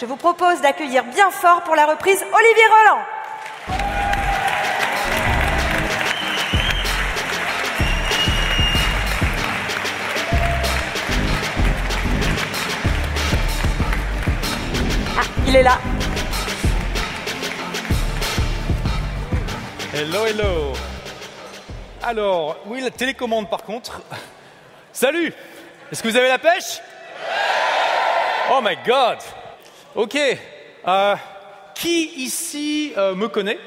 Je vous propose d'accueillir bien fort pour la reprise Olivier Roland. Ah, il est là. Hello, hello. Alors, oui, la télécommande par contre. Salut Est-ce que vous avez la pêche? Oh my god Ok. Euh, qui ici euh, me connaît?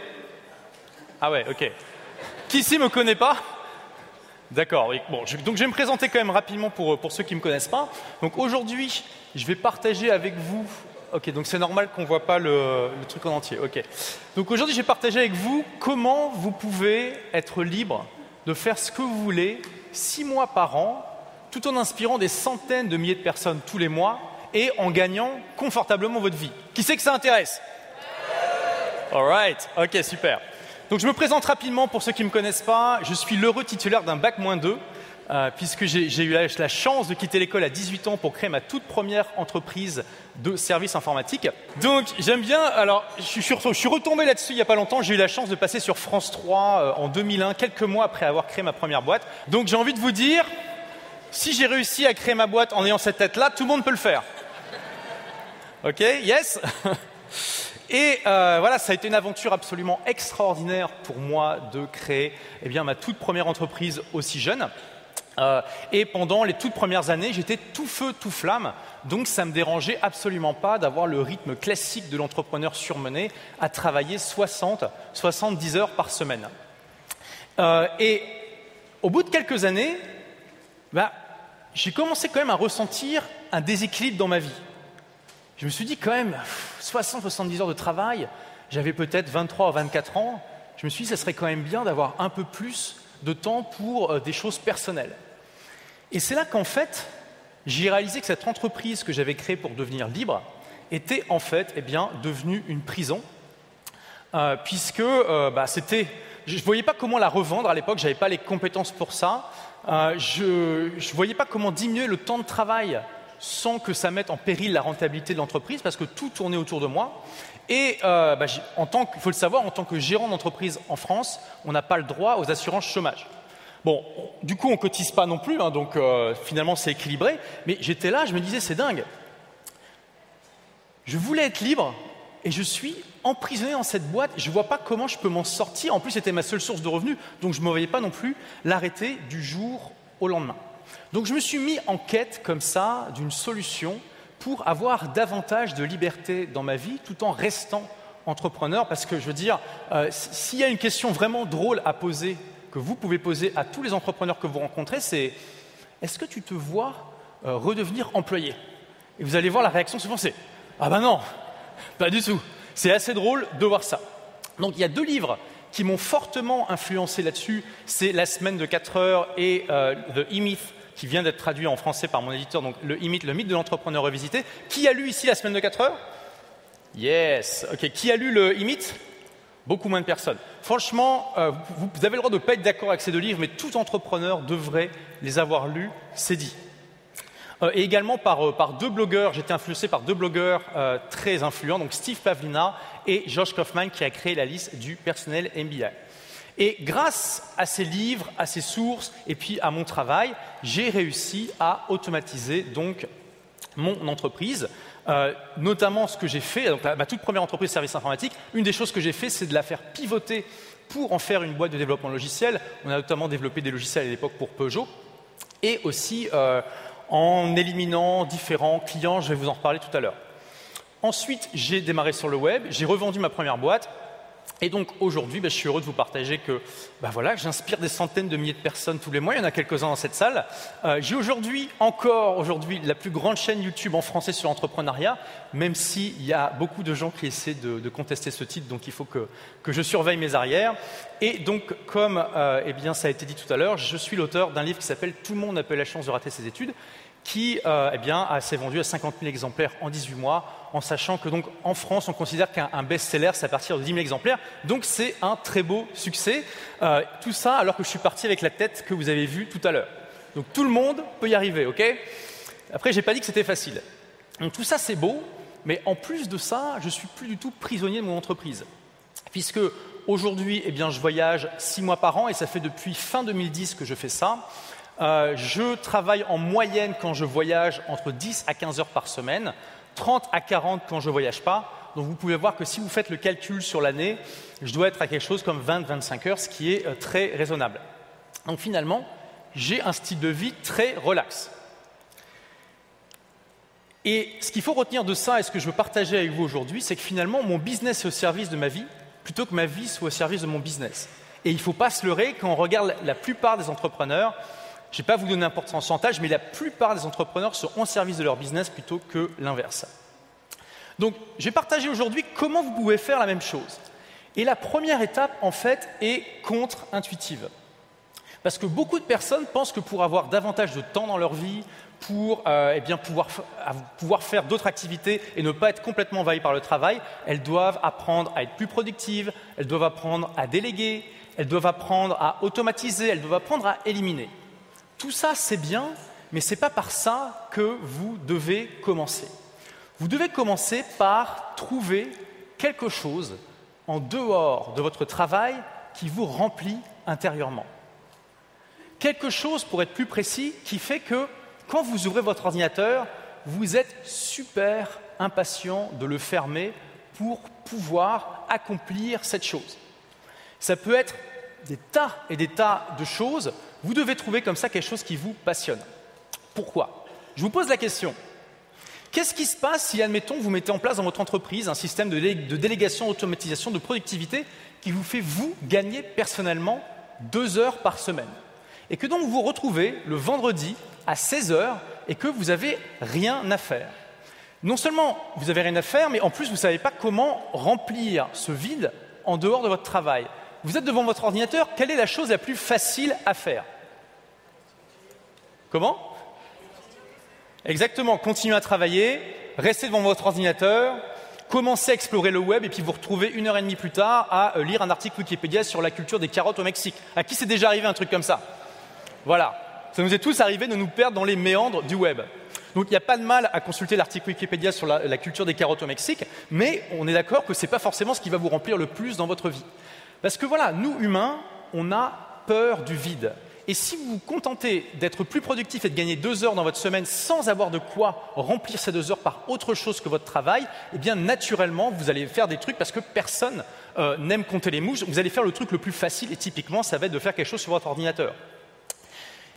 Ah ouais, ok. Qui ici me connaît pas? D'accord. oui. Bon, je- donc je vais me présenter quand même rapidement pour, pour ceux qui ne me connaissent pas. Donc aujourd'hui, je vais partager avec vous. Ok, donc c'est normal qu'on ne voit pas le, le truc en entier. Ok. Donc aujourd'hui, je vais partager avec vous comment vous pouvez être libre de faire ce que vous voulez six mois par an, tout en inspirant des centaines de milliers de personnes tous les mois et en gagnant confortablement votre vie. Qui c'est que ça intéresse? Alright, ok, super. Donc je me présente rapidement pour ceux qui ne me connaissent pas. Je suis l'heureux titulaire d'un bac moins 2, euh, puisque j'ai eu la, chance de quitter l'école à 18 ans pour créer ma toute première entreprise de services informatiques. Donc j'aime bien, alors je suis, je suis retombé là-dessus il n'y a pas longtemps, j'ai eu la chance de passer sur France 3 euh, en 2001, quelques mois après avoir créé ma première boîte. Donc j'ai envie de vous dire, si j'ai réussi à créer ma boîte en ayant cette tête-là, tout le monde peut le faire. Ok, yes Et euh, voilà, ça a été une aventure absolument extraordinaire pour moi de créer eh bien, ma toute première entreprise aussi jeune. Euh, et pendant les toutes premières années, j'étais tout feu, tout flamme. Donc ça me dérangeait absolument pas d'avoir le rythme classique de l'entrepreneur surmené à travailler 60, 70 heures par semaine. Euh, et au bout de quelques années, bah, j'ai commencé quand même à ressentir un déséquilibre dans ma vie. Je me suis dit quand même, 60-70 heures de travail, j'avais peut-être 23 ou 24 ans, je me suis dit ça serait quand même bien d'avoir un peu plus de temps pour euh, des choses personnelles. Et c'est là qu'en fait, j'ai réalisé que cette entreprise que j'avais créée pour devenir libre était en fait eh bien, devenue une prison, euh, puisque euh, bah, c'était, je ne voyais pas comment la revendre à l'époque, je n'avais pas les compétences pour ça, je ne voyais pas comment diminuer le temps de travail sans que ça mette en péril la rentabilité de l'entreprise, parce que tout tournait autour de moi. Et euh, bah, en tant que- faut le savoir, en tant que gérant d'entreprise en France, on n'a pas le droit aux assurances chômage. Bon, du coup, on cotise pas non plus, hein, donc euh, finalement c'est équilibré. Mais j'étais là, je me disais, c'est dingue. Je voulais être libre et je suis emprisonné dans cette boîte. Je ne vois pas comment je peux m'en sortir. En plus, c'était ma seule source de revenus, donc je ne me voyais pas non plus l'arrêter du jour au lendemain. Donc je me suis mis en quête comme ça d'une solution pour avoir davantage de liberté dans ma vie tout en restant entrepreneur. Parce que je veux dire, euh, s'il y a une question vraiment drôle à poser, que vous pouvez poser à tous les entrepreneurs que vous rencontrez, c'est est-ce que tu te vois euh, redevenir employé? Et vous allez voir la réaction souvent, c'est ah ben non, pas du tout. C'est assez drôle de voir ça. Donc il y a deux livres qui m'ont fortement influencé là-dessus. C'est La semaine de 4 heures et euh, The E-Myth, qui vient d'être traduit en français par mon éditeur, donc le E-Myth, le mythe de l'entrepreneur revisité. Qui a lu ici La semaine de 4 heures? Yes. Ok. Qui a lu le E-Myth Beaucoup moins de personnes. Franchement, euh, vous, avez le droit de ne pas être d'accord avec ces deux livres, mais tout entrepreneur devrait les avoir lus, c'est dit. Euh, et également par, deux blogueurs, j'étais influencé par deux blogueurs très influents, donc Steve Pavlina et Josh Kaufman qui a créé la liste du personnel MBA. Et grâce à ces livres, à ces sources et puis à mon travail, j'ai réussi à automatiser donc mon entreprise, euh, notamment ce que j'ai fait, donc ma toute première entreprise de services informatiques, une des choses que j'ai fait, c'est de la faire pivoter pour en faire une boîte de développement logiciel. On a notamment développé des logiciels à l'époque pour Peugeot et aussi euh, en éliminant différents clients, je vais vous en reparler tout à l'heure. Ensuite, j'ai démarré sur le web, j'ai revendu ma première boîte. Et donc aujourd'hui, ben, je suis heureux de vous partager que ben voilà, j'inspire des centaines de milliers de personnes tous les mois. Il y en a quelques-uns dans cette salle. Euh, j'ai aujourd'hui encore aujourd'hui la plus grande chaîne YouTube en français sur l'entrepreneuriat, même s'il y a beaucoup de gens qui essaient de, contester ce titre, donc il faut que, je surveille mes arrières. Et donc, comme euh, eh ça a été dit tout à l'heure, je suis l'auteur d'un livre qui s'appelle Tout le monde n'a pas la chance de rater ses études qui euh, eh s'est vendu à 50 000 exemplaires en 18 mois, en sachant que donc en France, on considère qu'un un best-seller, c'est à partir de 10 000 exemplaires. Donc c'est un très beau succès. Euh, tout ça alors que je suis parti avec la tête que vous avez vue tout à l'heure. Donc tout le monde peut y arriver, ok? Après, j'ai pas dit que c'était facile. Donc tout ça, c'est beau, mais en plus de ça, je suis plus du tout prisonnier de mon entreprise. Puisque aujourd'hui, eh bien, je voyage six mois par an et ça fait depuis fin 2010 que je fais ça. Euh, je travaille en moyenne quand je voyage entre 10 à 15 heures par semaine, 30 à 40 quand je ne voyage pas. Donc vous pouvez voir que si vous faites le calcul sur l'année, je dois être à quelque chose comme 20-25 heures, ce qui est euh, très raisonnable. Donc finalement, j'ai un style de vie très relax. Et ce qu'il faut retenir de ça et ce que je veux partager avec vous aujourd'hui, c'est que finalement, mon business est au service de ma vie plutôt que ma vie soit au service de mon business. Et il ne faut pas se leurrer quand on regarde la plupart des entrepreneurs, je ne vais pas vous donner quel pourcentage, mais la plupart des entrepreneurs sont au service de leur business plutôt que l'inverse. Donc, je vais partager aujourd'hui comment vous pouvez faire la même chose. Et la première étape, en fait, est contre-intuitive. Parce que beaucoup de personnes pensent que pour avoir davantage de temps dans leur vie, pour euh, eh bien, pouvoir, pouvoir faire d'autres activités et ne pas être complètement envahies par le travail, elles doivent apprendre à être plus productives, elles doivent apprendre à déléguer, elles doivent apprendre à automatiser, elles doivent apprendre à éliminer. Tout ça, c'est bien, mais ce n'est pas par ça que vous devez commencer. Vous devez commencer par trouver quelque chose en dehors de votre travail qui vous remplit intérieurement. Quelque chose, pour être plus précis, qui fait que quand vous ouvrez votre ordinateur, vous êtes super impatient de le fermer pour pouvoir accomplir cette chose. Ça peut être des tas et des tas de choses. Vous devez trouver comme ça quelque chose qui vous passionne. Pourquoi? Je vous pose la question. Qu'est-ce qui se passe si, admettons, vous mettez en place dans votre entreprise un système de, délégation, automatisation, de productivité qui vous fait, vous, gagner personnellement deux heures par semaine? Et que donc vous vous retrouvez le vendredi à 16 heures et que vous n'avez rien à faire. Non seulement vous n'avez rien à faire, mais en plus vous ne savez pas comment remplir ce vide en dehors de votre travail. Vous êtes devant votre ordinateur, quelle est la chose la plus facile à faire Comment Exactement, continuez à travailler, restez devant votre ordinateur, commencez à explorer le web et puis vous retrouvez une heure et demie plus tard à euh, lire un article Wikipédia sur la culture des carottes au Mexique. À qui c'est déjà arrivé un truc comme ça Voilà. Ça nous est tous arrivé de nous perdre dans les méandres du web. Donc il n'y a pas de mal à consulter l'article Wikipédia sur la, culture des carottes au Mexique, mais on est d'accord que ce n'est pas forcément ce qui va vous remplir le plus dans votre vie. Parce que voilà, nous humains, on a peur du vide. Et si vous vous contentez d'être plus productif et de gagner deux heures dans votre semaine sans avoir de quoi remplir ces deux heures par autre chose que votre travail, eh bien naturellement, vous allez faire des trucs parce que personne euh, n'aime compter les mouches. Vous allez faire le truc le plus facile et typiquement, ça va être de faire quelque chose sur votre ordinateur.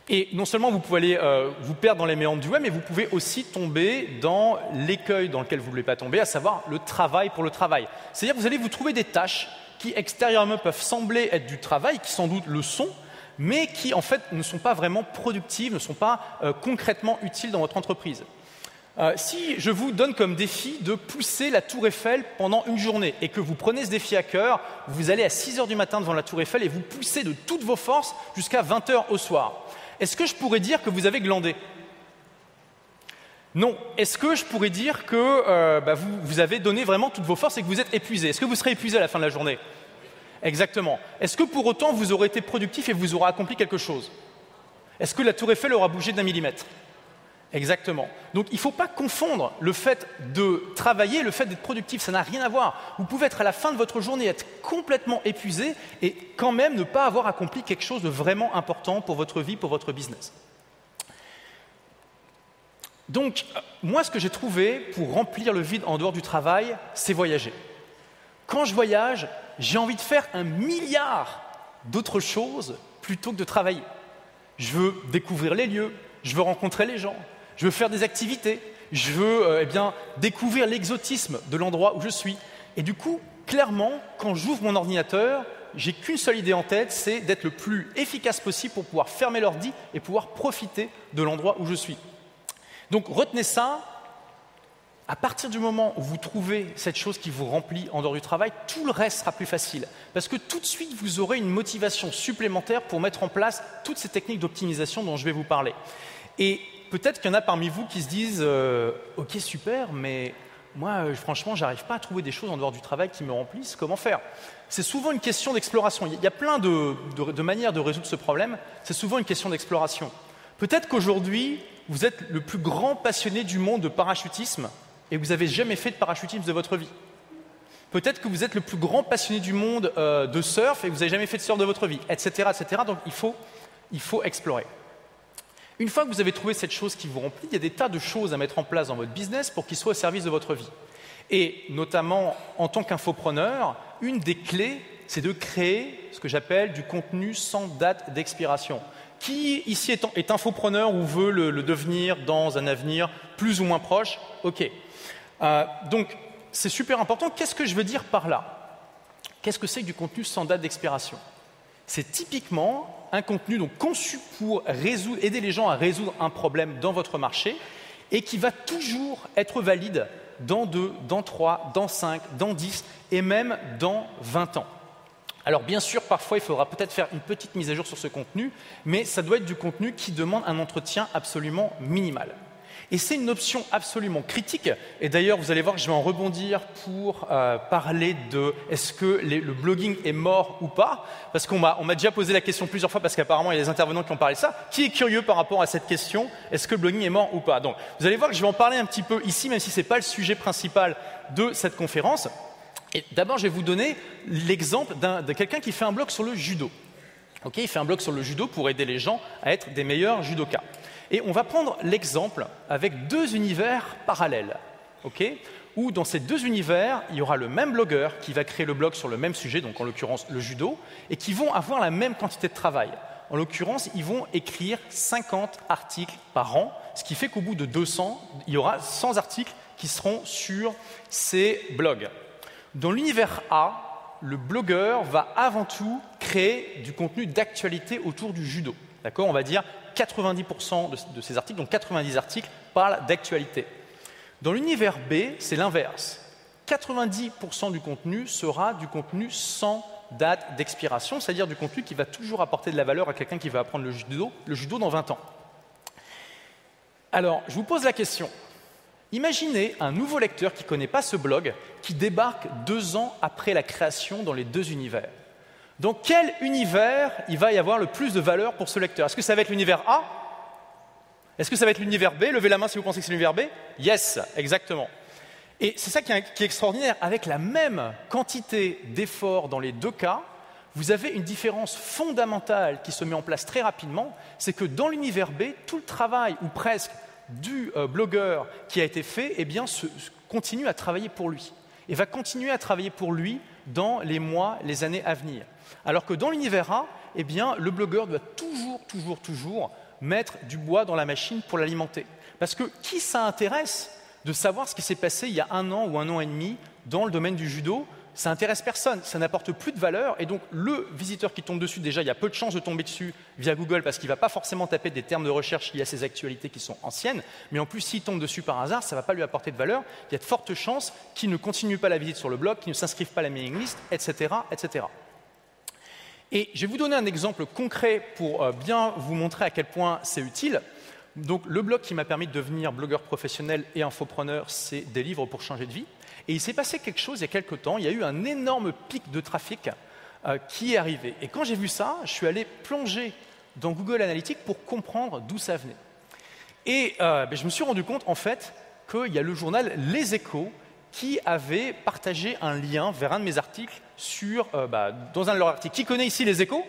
Et non seulement vous pouvez aller euh, vous perdre dans les méandres du web, mais vous pouvez aussi tomber dans l'écueil dans lequel vous ne voulez pas tomber, à savoir le travail pour le travail. C'est-à-dire que vous allez vous trouver des tâches qui extérieurement peuvent sembler être du travail, qui sans doute le sont, mais qui en fait ne sont pas vraiment productives, ne sont pas euh, concrètement utiles dans votre entreprise. Euh, si je vous donne comme défi de pousser la tour Eiffel pendant une journée et que vous prenez ce défi à cœur, vous allez à 6 heures du matin devant la tour Eiffel et vous poussez de toutes vos forces jusqu'à 20 heures au soir est-ce que je pourrais dire que vous avez glandé? Non. Est-ce que je pourrais dire que euh, bah, vous, avez donné vraiment toutes vos forces et que vous êtes épuisé? Est-ce que vous serez épuisé à la fin de la journée? Exactement. Est-ce que pour autant vous aurez été productif et vous aurez accompli quelque chose? Est-ce que la tour Eiffel aura bougé d'un millimètre? Exactement. Donc il ne faut pas confondre le fait de travailler et le fait d'être productif, ça n'a rien à voir. Vous pouvez être à la fin de votre journée, être complètement épuisé et quand même ne pas avoir accompli quelque chose de vraiment important pour votre vie, pour votre business. Donc euh, moi ce que j'ai trouvé pour remplir le vide en dehors du travail, c'est voyager. Quand je voyage, j'ai envie de faire un milliard d'autres choses plutôt que de travailler. Je veux découvrir les lieux, je veux rencontrer les gens, je veux faire des activités, je veux euh, eh bien, découvrir l'exotisme de l'endroit où je suis. Et du coup, clairement, quand j'ouvre mon ordinateur, j'ai qu'une seule idée en tête, c'est d'être le plus efficace possible pour pouvoir fermer l'ordi et pouvoir profiter de l'endroit où je suis. Donc retenez ça, à partir du moment où vous trouvez cette chose qui vous remplit en dehors du travail, tout le reste sera plus facile. Parce que tout de suite, vous aurez une motivation supplémentaire pour mettre en place toutes ces techniques d'optimisation dont je vais vous parler. Et peut-être qu'il y en a parmi vous qui se disent euh, Ok, super, mais moi, euh, franchement, j'arrive pas à trouver des choses en dehors du travail qui me remplissent. Comment faire? C'est souvent une question d'exploration. Il y a plein de, de manières de résoudre ce problème. C'est souvent une question d'exploration. Peut-être qu'aujourd'hui, vous êtes le plus grand passionné du monde de parachutisme et vous n'avez jamais fait de parachutisme de votre vie. Peut-être que vous êtes le plus grand passionné du monde euh, de surf et vous n'avez jamais fait de surf de votre vie, etc. etc. Donc il faut, il faut explorer. Une fois que vous avez trouvé cette chose qui vous remplit, il y a des tas de choses à mettre en place dans votre business pour qu'il soit au service de votre vie. Et notamment en tant qu'infopreneur, une des clés, c'est de créer ce que j'appelle du contenu sans date d'expiration. Qui ici est, infopreneur ou veut le, devenir dans un avenir plus ou moins proche? Ok. Euh, donc c'est super important. Qu'est-ce que je veux dire par là? Qu'est-ce que c'est que du contenu sans date d'expiration? C'est typiquement un contenu donc, conçu pour aider les gens à résoudre un problème dans votre marché et qui va toujours être valide dans 2, dans 3, dans 5, dans 10 et même dans 20 ans. Alors bien sûr, parfois, il faudra peut-être faire une petite mise à jour sur ce contenu, mais ça doit être du contenu qui demande un entretien absolument minimal. Et c'est une option absolument critique. Et d'ailleurs, vous allez voir que je vais en rebondir pour euh, parler de est-ce que le blogging est mort ou pas Parce qu'on m'a déjà posé la question plusieurs fois, parce qu'apparemment, il y a des intervenants qui ont parlé de ça. Qui est curieux par rapport à cette question Est-ce que le blogging est mort ou pas? Donc, vous allez voir que je vais en parler un petit peu ici, même si ce n'est pas le sujet principal de cette conférence. Et d'abord, je vais vous donner l'exemple de quelqu'un qui fait un blog sur le judo. Ok, il fait un blog sur le judo pour aider les gens à être des meilleurs judokas. Et on va prendre l'exemple avec deux univers parallèles, où dans ces deux univers, il y aura le même blogueur qui va créer le blog sur le même sujet, donc en l'occurrence le judo, et qui vont avoir la même quantité de travail. En l'occurrence, ils vont écrire 50 articles par an, ce qui fait qu'au bout de 200, il y aura 100 articles qui seront sur ces blogs. Dans l'univers A, le blogueur va avant tout créer du contenu d'actualité autour du judo. D'accord? On va dire 90% de, ces articles, donc 90 articles, parlent d'actualité. Dans l'univers B, c'est l'inverse. 90% du contenu sera du contenu sans date d'expiration, c'est-à-dire du contenu qui va toujours apporter de la valeur à quelqu'un qui va apprendre le judo, le judo dans 20 ans. Alors, je vous pose la question. Imaginez un nouveau lecteur qui ne connaît pas ce blog, qui débarque deux ans après la création dans les deux univers. Dans quel univers il va y avoir le plus de valeur pour ce lecteur? Est-ce que ça va être l'univers A? Est-ce que ça va être l'univers B? Levez la main si vous pensez que c'est l'univers B? Yes, exactement. Et c'est ça qui est extraordinaire. Avec la même quantité d'efforts dans les deux cas, vous avez une différence fondamentale qui se met en place très rapidement. C'est que dans l'univers B, tout le travail, ou presque, du euh, blogueur qui a été fait, eh bien, continue à travailler pour lui. Et va continuer à travailler pour lui dans les mois, les années à venir. Alors que dans l'univers A, eh bien, le blogueur doit toujours, toujours, toujours mettre du bois dans la machine pour l'alimenter. Parce que qui ça intéresse de savoir ce qui s'est passé il y a un an ou un an et demi dans le domaine du judo? Ça intéresse personne, ça n'apporte plus de valeur, et donc le visiteur qui tombe dessus, déjà, il y a peu de chances de tomber dessus via Google parce qu'il ne va pas forcément taper des termes de recherche liés à ces actualités qui sont anciennes, mais en plus, s'il tombe dessus par hasard, ça ne va pas lui apporter de valeur, il y a de fortes chances qu'il ne continue pas la visite sur le blog, qu'il ne s'inscrive pas à la mailing list, etc., etc. Et je vais vous donner un exemple concret pour euh, bien vous montrer à quel point c'est utile. Donc, le blog qui m'a permis de devenir blogueur professionnel et infopreneur, c'est des livres pour changer de vie. Et il s'est passé quelque chose il y a quelque temps. Il y a eu un énorme pic de trafic euh, qui est arrivé. Et quand j'ai vu ça, je suis allé plonger dans Google Analytics pour comprendre d'où ça venait. Et euh, ben, je me suis rendu compte, en fait, qu'il y a le journal Les Échos qui avait partagé un lien vers un de mes articles sur, euh, bah, dans un de leurs articles. Qui connaît ici Les Échos?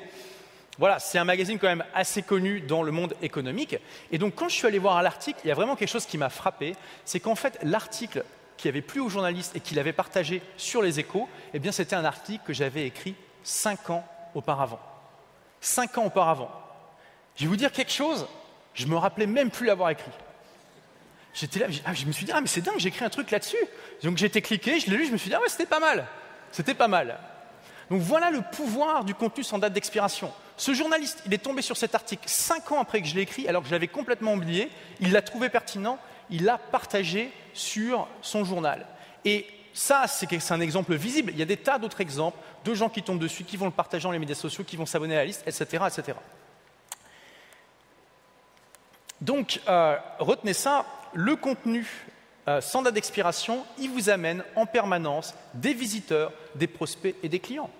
Voilà, c'est un magazine quand même assez connu dans le monde économique. Et donc, quand je suis allé voir l'article, il y a vraiment quelque chose qui m'a frappé, c'est qu'en fait, l'article qui avait plu aux journalistes et qu'il avait partagé sur les échos, eh bien c'était un article que j'avais écrit cinq ans auparavant. Cinq ans auparavant. Je vais vous dire quelque chose, je me rappelais même plus l'avoir écrit. J'étais là, ah, je me suis dit, ah mais c'est dingue, j'ai écrit un truc là-dessus. Donc été cliqué, je l'ai lu, je me suis dit, ah ouais, c'était pas mal. C'était pas mal. Donc voilà le pouvoir du contenu sans date d'expiration. Ce journaliste, il est tombé sur cet article cinq ans après que je l'ai écrit, alors que je l'avais complètement oublié. Il l'a trouvé pertinent, il l'a partagé sur son journal. Et ça, c'est un exemple visible. Il y a des tas d'autres exemples de gens qui tombent dessus, qui vont le partager dans les médias sociaux, qui vont s'abonner à la liste, etc. etc. Donc, euh, retenez ça, le contenu euh, sans date d'expiration, il vous amène en permanence des visiteurs, des prospects et des clients.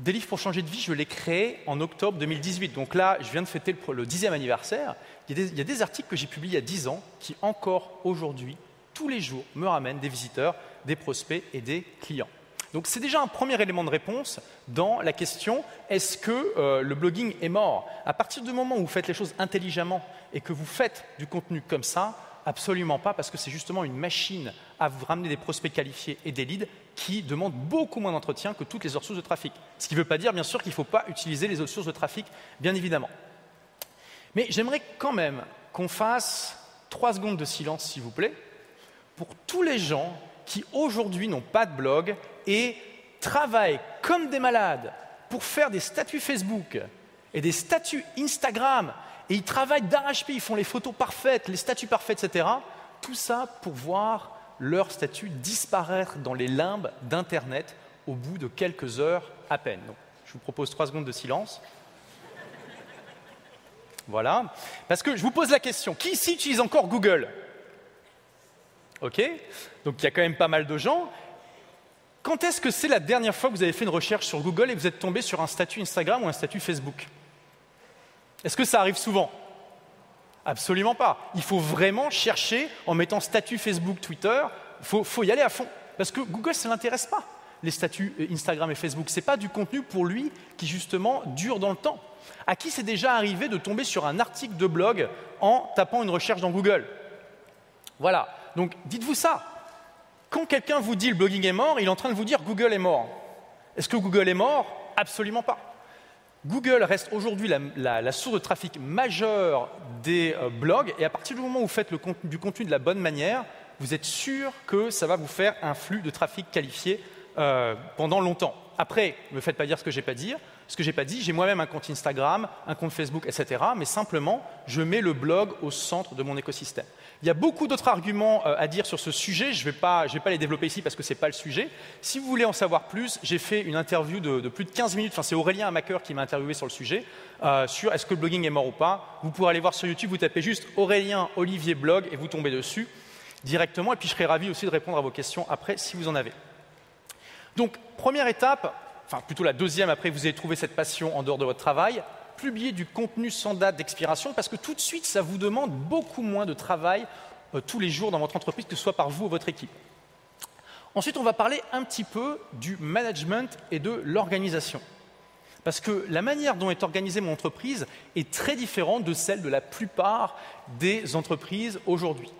Des livres pour changer de vie, je l'ai créé en octobre 2018. Donc là, je viens de fêter le, dixième anniversaire. Il y, a des, articles que j'ai publiés il y a dix ans qui encore aujourd'hui tous les jours, me ramène des visiteurs, des prospects et des clients. Donc c'est déjà un premier élément de réponse dans la question est-ce que euh, le blogging est mort? À partir du moment où vous faites les choses intelligemment et que vous faites du contenu comme ça, absolument pas, parce que c'est justement une machine à vous ramener des prospects qualifiés et des leads qui demandent beaucoup moins d'entretien que toutes les autres sources de trafic. Ce qui ne veut pas dire, bien sûr, qu'il ne faut pas utiliser les autres sources de trafic, bien évidemment. Mais j'aimerais quand même qu'on fasse trois secondes de silence, s'il vous plaît, pour tous les gens qui aujourd'hui n'ont pas de blog et travaillent comme des malades pour faire des statuts Facebook et des statuts Instagram, et ils travaillent d'arrache-pied, ils font les photos parfaites, les statuts parfaits, etc. Tout ça pour voir leur statut disparaître dans les limbes d'Internet au bout de quelques heures à peine. Je vous propose trois secondes de silence. Voilà. Parce que je vous pose la question, qui ici utilise encore Google? OK Donc il y a quand même pas mal de gens. Quand est-ce que c'est la dernière fois que vous avez fait une recherche sur Google et que vous êtes tombé sur un statut Instagram ou un statut Facebook? Est-ce que ça arrive souvent? Absolument pas. Il faut vraiment chercher en mettant statut Facebook, Twitter. Il faut, y aller à fond. Parce que Google, ça ne l'intéresse pas, les statuts Instagram et Facebook. Ce n'est pas du contenu pour lui qui, justement, dure dans le temps. À qui c'est déjà arrivé de tomber sur un article de blog en tapant une recherche dans Google? Voilà. Donc dites-vous ça. Quand quelqu'un vous dit le blogging est mort, il est en train de vous dire Google est mort. Est-ce que Google est mort? Absolument pas. Google reste aujourd'hui la, source de trafic majeure des euh, blogs et à partir du moment où vous faites du contenu de la bonne manière, vous êtes sûr que ça va vous faire un flux de trafic qualifié euh, pendant longtemps. Après, ne me faites pas dire ce que j'ai pas dit. Ce que j'ai pas dit, j'ai moi-même un compte Instagram, un compte Facebook, etc. Mais simplement, je mets le blog au centre de mon écosystème. Il y a beaucoup d'autres arguments euh, à dire sur ce sujet. Je ne vais, pas les développer ici parce que ce n'est pas le sujet. Si vous voulez en savoir plus, j'ai fait une interview de, plus de 15 minutes. C'est Aurélien Amaker qui m'a interviewé sur le sujet, euh, sur est-ce que le blogging est mort ou pas. Vous pourrez aller voir sur YouTube, vous tapez juste Aurélien Olivier Blog et vous tombez dessus directement. Et puis je serai ravi aussi de répondre à vos questions après si vous en avez. Donc, première étape, enfin plutôt la deuxième après vous avez trouvé cette passion en dehors de votre travail, publier du contenu sans date d'expiration parce que tout de suite, ça vous demande beaucoup moins de travail euh, tous les jours dans votre entreprise, que ce soit par vous ou votre équipe. Ensuite, on va parler un petit peu du management et de l'organisation. Parce que la manière dont est organisée mon entreprise est très différente de celle de la plupart des entreprises aujourd'hui.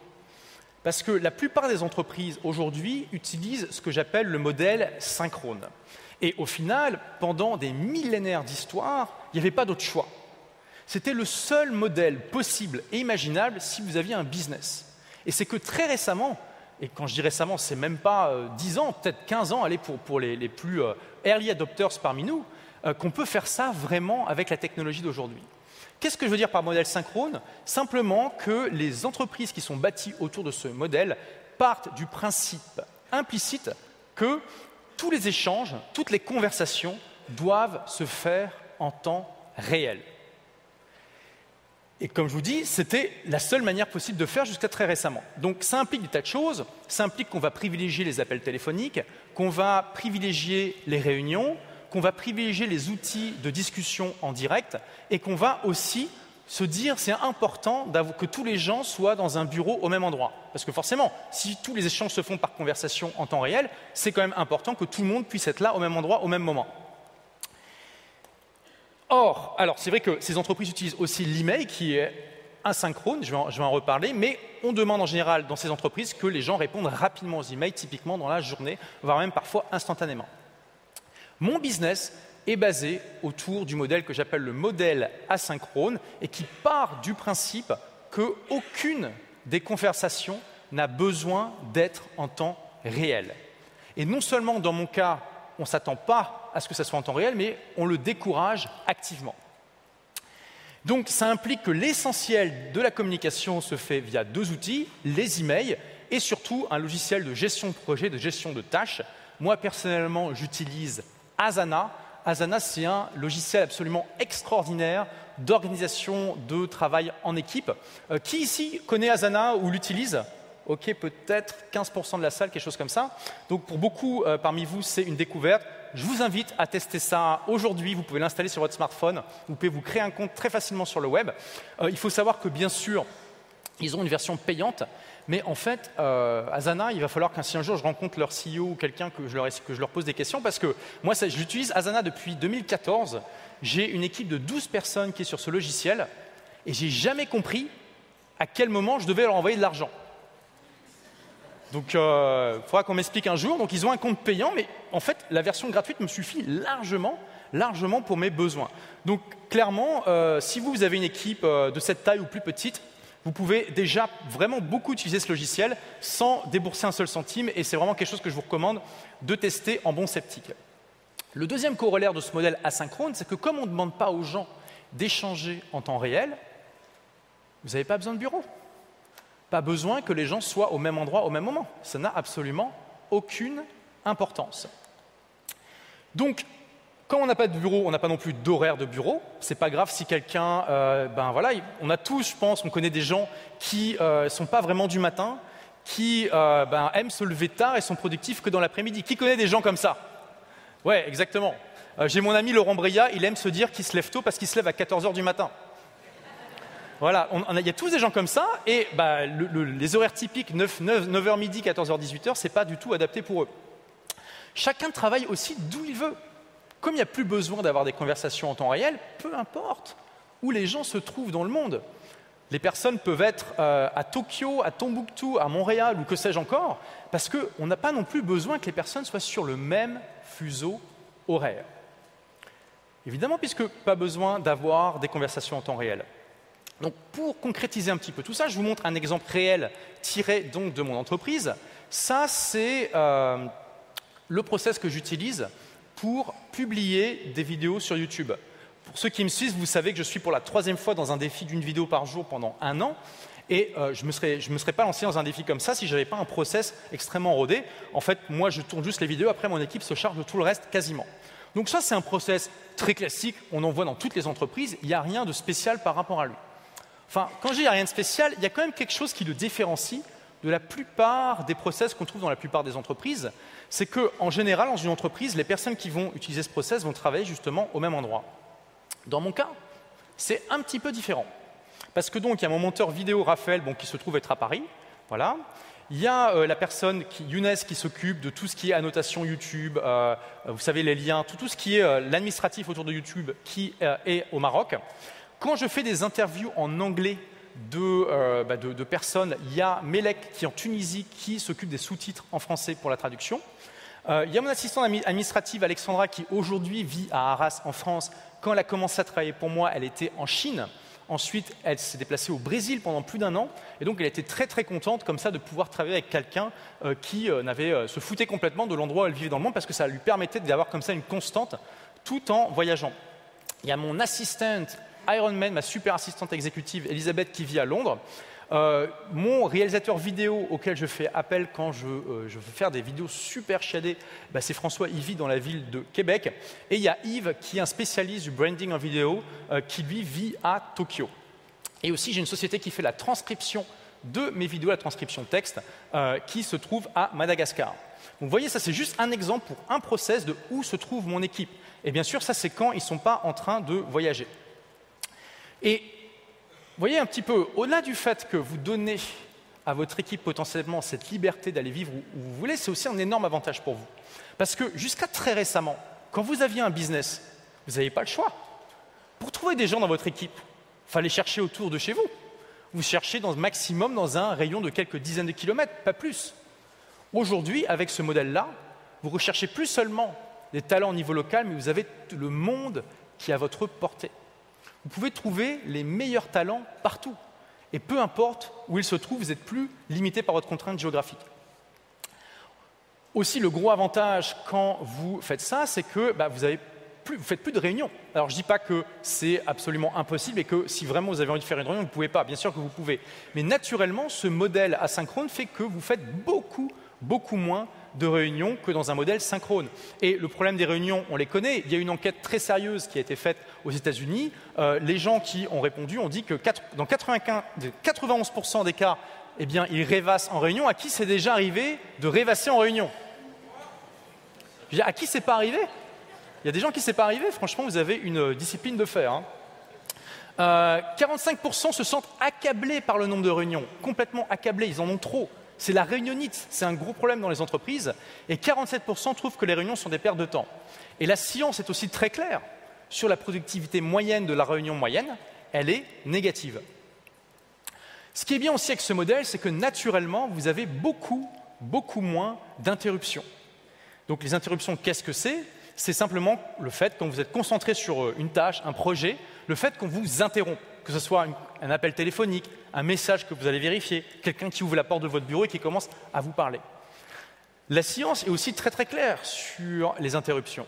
Parce que la plupart des entreprises aujourd'hui utilisent ce que j'appelle le modèle synchrone. Et au final, pendant des millénaires d'histoire, il n'y avait pas d'autre choix. C'était le seul modèle possible et imaginable si vous aviez un business. Et c'est que très récemment, et quand je dis récemment, c'est même pas 10 euh, ans, peut-être 15 ans, allez, pour, les, plus euh, early adopters parmi nous, euh, qu'on peut faire ça vraiment avec la technologie d'aujourd'hui. Qu'est-ce que je veux dire par modèle synchrone? Simplement que les entreprises qui sont bâties autour de ce modèle partent du principe implicite que tous les échanges, toutes les conversations doivent se faire en temps réel. Et comme je vous dis, c'était la seule manière possible de faire jusqu'à très récemment. Donc ça implique des tas de choses. Ça implique qu'on va privilégier les appels téléphoniques, qu'on va privilégier les réunions, qu'on va privilégier les outils de discussion en direct et qu'on va aussi se dire c'est important que tous les gens soient dans un bureau au même endroit. Parce que forcément, si tous les échanges se font par conversation en temps réel, c'est quand même important que tout le monde puisse être là au même endroit au même moment. Or, alors c'est vrai que ces entreprises utilisent aussi l'email qui est asynchrone, je vais, en, reparler, mais on demande en général dans ces entreprises que les gens répondent rapidement aux emails, typiquement dans la journée, voire même parfois instantanément. Mon business est basé autour du modèle que j'appelle le modèle asynchrone et qui part du principe qu'aucune des conversations n'a besoin d'être en temps réel. Et non seulement dans mon cas, on ne s'attend pas à ce que ça soit en temps réel, mais on le décourage activement. Donc ça implique que l'essentiel de la communication se fait via deux outils, les emails et surtout un logiciel de gestion de projet, de gestion de tâches. Moi personnellement, j'utilise Asana. Asana, c'est un logiciel absolument extraordinaire d'organisation de travail en équipe. Euh, qui ici connaît Asana ou l'utilise Ok, peut-être 15% de la salle, quelque chose comme ça. Donc pour beaucoup euh, parmi vous, c'est une découverte. Je vous invite à tester ça aujourd'hui. Vous pouvez l'installer sur votre smartphone. Vous pouvez vous créer un compte très facilement sur le web. Euh, il faut savoir que bien sûr, ils ont une version payante, Mais en fait, euh, Asana, il va falloir qu'un si un jour je rencontre leur CEO ou quelqu'un que, je leur- je pose des questions, parce que moi, ça- j'utilise Asana depuis 2014. J'ai une équipe de 12 personnes qui est sur ce logiciel, et j'ai jamais compris à quel moment je devais leur envoyer de l'argent. Donc, il faudra qu'on m'explique un jour. Donc, ils ont un compte payant, mais en fait, la version gratuite me suffit largement, largement pour mes besoins. Donc, clairement, euh, si vous avez une équipe euh, de cette taille ou plus petite, vous pouvez déjà vraiment beaucoup utiliser ce logiciel sans débourser un seul centime, et c'est vraiment quelque chose que je vous recommande de tester en bon sceptique. Le deuxième corollaire de ce modèle asynchrone, c'est que comme on ne demande pas aux gens d'échanger en temps réel, vous n'avez pas besoin de bureau. Pas besoin que les gens soient au même endroit au même moment. Ça n'a absolument aucune importance. Donc, quand on n'a pas de bureau, on n'a pas non plus d'horaire de bureau. C'est pas grave si quelqu'un, euh, ben voilà, on a tous, je pense, on connaît des gens qui ne sont pas vraiment du matin, qui euh, ben, aiment se lever tard et sont productifs que dans l'après-midi. Qui connaît des gens comme ça? Ouais, exactement. Euh, J'ai mon ami Laurent Breillat, il aime se dire qu'il se lève tôt parce qu'il se lève à 14 heures du matin. Voilà, il y a tous des gens comme ça, et bah, le- le- les horaires typiques 9, 9, 9h midi, 14h, 18h, c'est pas du tout adapté pour eux. Chacun travaille aussi d'où il veut. Comme il n'y a plus besoin d'avoir des conversations en temps réel, peu importe où les gens se trouvent dans le monde. Les personnes peuvent être euh, à Tokyo, à Tombouctou, à Montréal ou que sais-je encore, parce qu'on n'a pas non plus besoin que les personnes soient sur le même fuseau horaire. Évidemment, puisque pas besoin d'avoir des conversations en temps réel. Donc, pour concrétiser un petit peu tout ça, je vous montre un exemple réel tiré donc de mon entreprise. Ça, c'est euh, le process que j'utilise pour publier des vidéos sur YouTube. Pour ceux qui me suivent, vous savez que je suis pour la troisième fois dans un défi d'une vidéo par jour pendant un an. Et euh, je ne me, me serais pas lancé dans un défi comme ça si je n'avais pas un process extrêmement rodé. En fait, moi, je tourne juste les vidéos, après mon équipe se charge de tout le reste quasiment. Donc ça, c'est un process très classique, on en voit dans toutes les entreprises, il n'y a rien de spécial par rapport à lui. Enfin, quand je dis rien de spécial, il y a quand même quelque chose qui le différencie de la plupart des process qu'on trouve dans la plupart des entreprises. C'est qu'en général, dans une entreprise, les personnes qui vont utiliser ce process vont travailler justement au même endroit. Dans mon cas, c'est un petit peu différent. Parce que donc, il y a mon monteur vidéo Raphaël bon, qui se trouve être à Paris. Voilà. Il y a euh, la personne, qui, Younes, qui s'occupe de tout ce qui est annotation YouTube, euh, vous savez, les liens, tout, ce qui est euh, l'administratif autour de YouTube qui est au Maroc. Quand je fais des interviews en anglais de, euh, bah, de- de personnes, il y a Melek qui est en Tunisie qui s'occupe des sous-titres en français pour la traduction. Euh, il y a mon assistante admi- administrative Alexandra qui aujourd'hui vit à Arras en France. Quand elle a commencé à travailler pour moi, elle était en Chine. Ensuite, elle s'est déplacée au Brésil pendant plus d'un an. Et donc, elle était très très contente comme ça de pouvoir travailler avec quelqu'un euh, qui n'avait, se foutait complètement de l'endroit où elle vivait dans le monde parce que ça lui permettait d'avoir comme ça une constante tout en voyageant. Il y a mon assistante Ironman, ma super assistante exécutive Elisabeth qui vit à Londres. Euh, mon réalisateur vidéo auquel je fais appel quand je, euh, veux faire des vidéos super chiadées, bah, c'est François, il vit dans la ville de Québec. Et il y a Yves qui est un spécialiste du branding en vidéo euh, qui lui vit à Tokyo. Et aussi j'ai une société qui fait la transcription de mes vidéos, la transcription texte, qui se trouve à Madagascar. Vous voyez, ça c'est juste un exemple pour un process de où se trouve mon équipe. Et bien sûr, ça c'est quand ils ne sont pas en train de voyager. Et voyez un petit peu, au-delà du fait que vous donnez à votre équipe potentiellement cette liberté d'aller vivre où, vous voulez, c'est aussi un énorme avantage pour vous. Parce que jusqu'à très récemment, quand vous aviez un business, vous n'aviez pas le choix. Pour trouver des gens dans votre équipe, il fallait chercher autour de chez vous. Vous cherchez dans maximum dans un rayon de quelques dizaines de kilomètres, pas plus. Aujourd'hui, avec ce modèle-là, vous recherchez plus seulement des talents au niveau local, mais vous avez le monde qui est à votre portée. Vous pouvez trouver les meilleurs talents partout. Et peu importe où ils se trouvent, vous n'êtes plus limité par votre contrainte géographique. Aussi, le gros avantage quand vous faites ça, c'est que bah, vous avez plus, vous faites plus de réunions. Alors, je ne dis pas que c'est absolument impossible et que si vraiment vous avez envie de faire une réunion, vous ne pouvez pas. Bien sûr que vous pouvez. Mais naturellement, ce modèle asynchrone fait que vous faites beaucoup, beaucoup moins de réunions que dans un modèle synchrone. Et le problème des réunions, on les connaît. Il y a une enquête très sérieuse qui a été faite aux États-Unis. Euh, les gens qui ont répondu ont dit que dans 95 de 91% des cas, eh bien, ils rêvassent en réunion. À qui c'est déjà arrivé de rêvasser en réunion? À qui c'est pas arrivé? Il y a des gens qui c'est pas arrivé. Franchement, vous avez une euh, discipline de fer. hein. Euh, 45% se sentent accablés par le nombre de réunions, complètement accablés, ils en ont trop. C'est la réunionite, c'est un gros problème dans les entreprises. Et 47% trouvent que les réunions sont des pertes de temps. Et la science est aussi très claire sur la productivité moyenne de la réunion moyenne, elle est négative. Ce qui est bien aussi avec ce modèle, c'est que naturellement, vous avez beaucoup, beaucoup moins d'interruptions. Donc les interruptions, qu'est-ce que c'est? C'est simplement le fait, quand vous êtes concentré sur euh, une tâche, un projet, le fait qu'on vous interrompt, que ce soit un appel téléphonique, un message que vous allez vérifier, quelqu'un qui ouvre la porte de votre bureau et qui commence à vous parler. La science est aussi très très claire sur les interruptions.